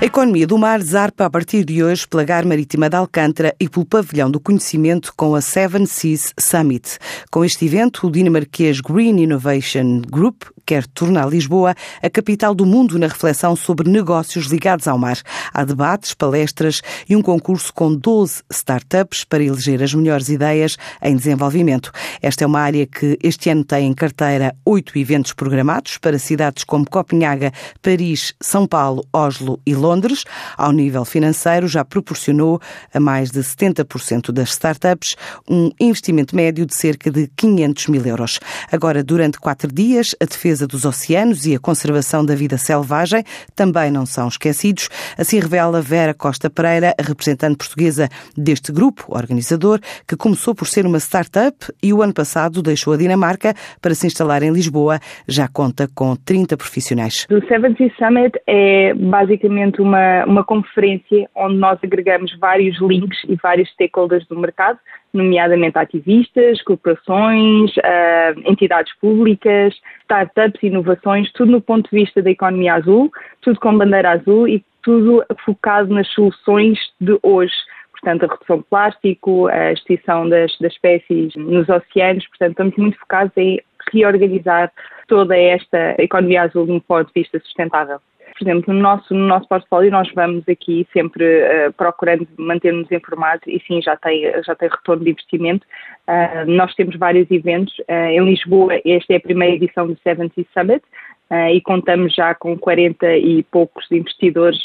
A economia do mar zarpa a partir de hoje pela Gar Marítima de Alcântara e pelo Pavilhão do Conhecimento com a Seven Seas Summit. Com este evento, o dinamarquês Green Innovation Group quer tornar Lisboa a capital do mundo na reflexão sobre negócios ligados ao mar. Há debates, palestras e um concurso com 12 startups para eleger as melhores ideias em desenvolvimento. Esta é uma área que este ano tem em carteira oito eventos programados para cidades como Copenhaga, Paris, São Paulo, Oslo e Londres Londres, ao nível financeiro, já proporcionou a mais de 70% das startups um investimento médio de cerca de 500 mil euros. Agora, durante quatro dias, a defesa dos oceanos e a conservação da vida selvagem também não são esquecidos. Assim revela Vera Costa Pereira, a representante portuguesa deste grupo organizador, que começou por ser uma startup e o ano passado deixou a Dinamarca para se instalar em Lisboa. Já conta com 30 profissionais. O Seven Seas Summit é basicamente uma, uma conferência onde nós agregamos vários links e vários stakeholders do mercado, nomeadamente ativistas, corporações, uh, entidades públicas, startups, inovações, tudo no ponto de vista da economia azul, tudo com bandeira azul e tudo focado nas soluções de hoje. Portanto, a redução de plástico, a extinção das, das, espécies nos oceanos, portanto, estamos muito focados em reorganizar toda esta economia azul de um ponto de vista sustentável por exemplo, no nosso, no nosso portfólio nós vamos aqui sempre uh, procurando manter-nos informados e sim, já tem, já tem retorno de investimento. Uh, nós temos vários eventos. Uh, em Lisboa, esta é a primeira edição do 70 Summit. Uh, e contamos já com 40 e poucos investidores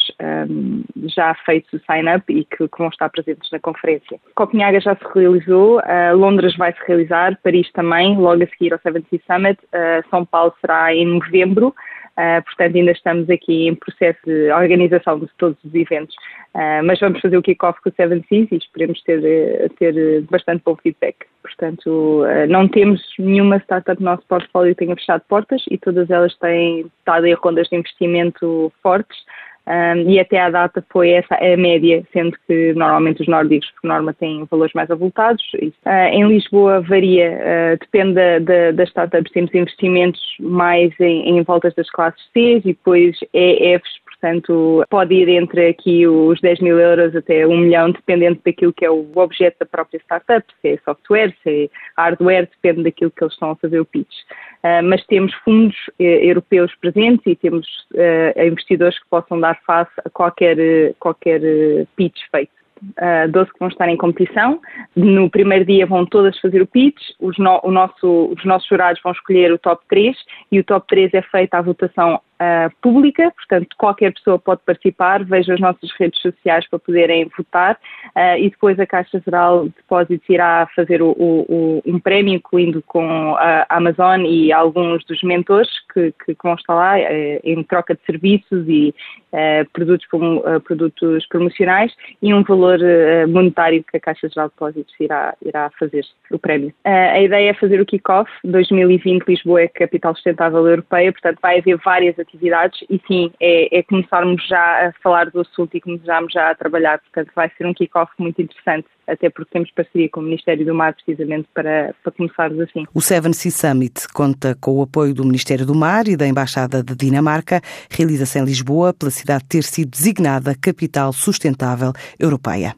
um, já feitos o sign-up e que, que, vão estar presentes na conferência. Copenhaga já se realizou, uh, Londres vai se realizar, Paris também, logo a seguir ao 70 Summit, uh, São Paulo será em novembro. Uh, portanto, ainda estamos aqui em processo de organização de todos os eventos, uh, mas vamos fazer o kick-off com o Seven Seas e esperemos ter, ter bastante bom feedback. Portanto, uh, não temos nenhuma startup no nosso portfólio que tenha fechado portas e todas elas têm estado em rondas de investimento fortes. Um, e até à data foi essa a média, sendo que normalmente os nórdicos, por norma, têm valores mais avultados. Uh, em Lisboa varia, uh, depende da, das startups, temos investimentos mais em, em voltas das classes C e depois EFs Portanto, pode ir entre aqui os 10 mil euros até 1 milhão, dependendo daquilo que é o objeto da própria startup, se é software, se é hardware, depende daquilo que eles estão a fazer o pitch. Uh, mas temos fundos uh, europeus presentes e temos uh, investidores que possam dar face a qualquer, qualquer pitch feito uh, 12 que vão estar em competição. No primeiro dia vão todas fazer o pitch, os, no, o nosso, os nossos jurados vão escolher o top 3 e o top 3 é feita à votação uh, pública, portanto qualquer pessoa pode participar, veja as nossas redes sociais para poderem votar uh, e depois a Caixa Geral de Depósitos irá fazer o, o, um prémio, incluindo com a Amazon e alguns dos mentores que, que, vão estar lá uh, em troca de serviços e produtos, produtos promocionais e um valor monetário que a Caixa Geral de Depósitos irá, irá fazer o prémio. a ideia é fazer o kick-off 2020 Lisboa é capital sustentável europeia, portanto vai haver várias atividades e sim, é, é, começarmos já a falar do assunto e começarmos já a trabalhar, portanto vai ser um kick-off muito interessante, até porque temos parceria com o Ministério do Mar precisamente para, para começarmos assim. O Seven Sea Summit conta com o apoio do Ministério do Mar e da Embaixada de Dinamarca, realiza-se em Lisboa pela cidade ter sido designada capital sustentável europeia.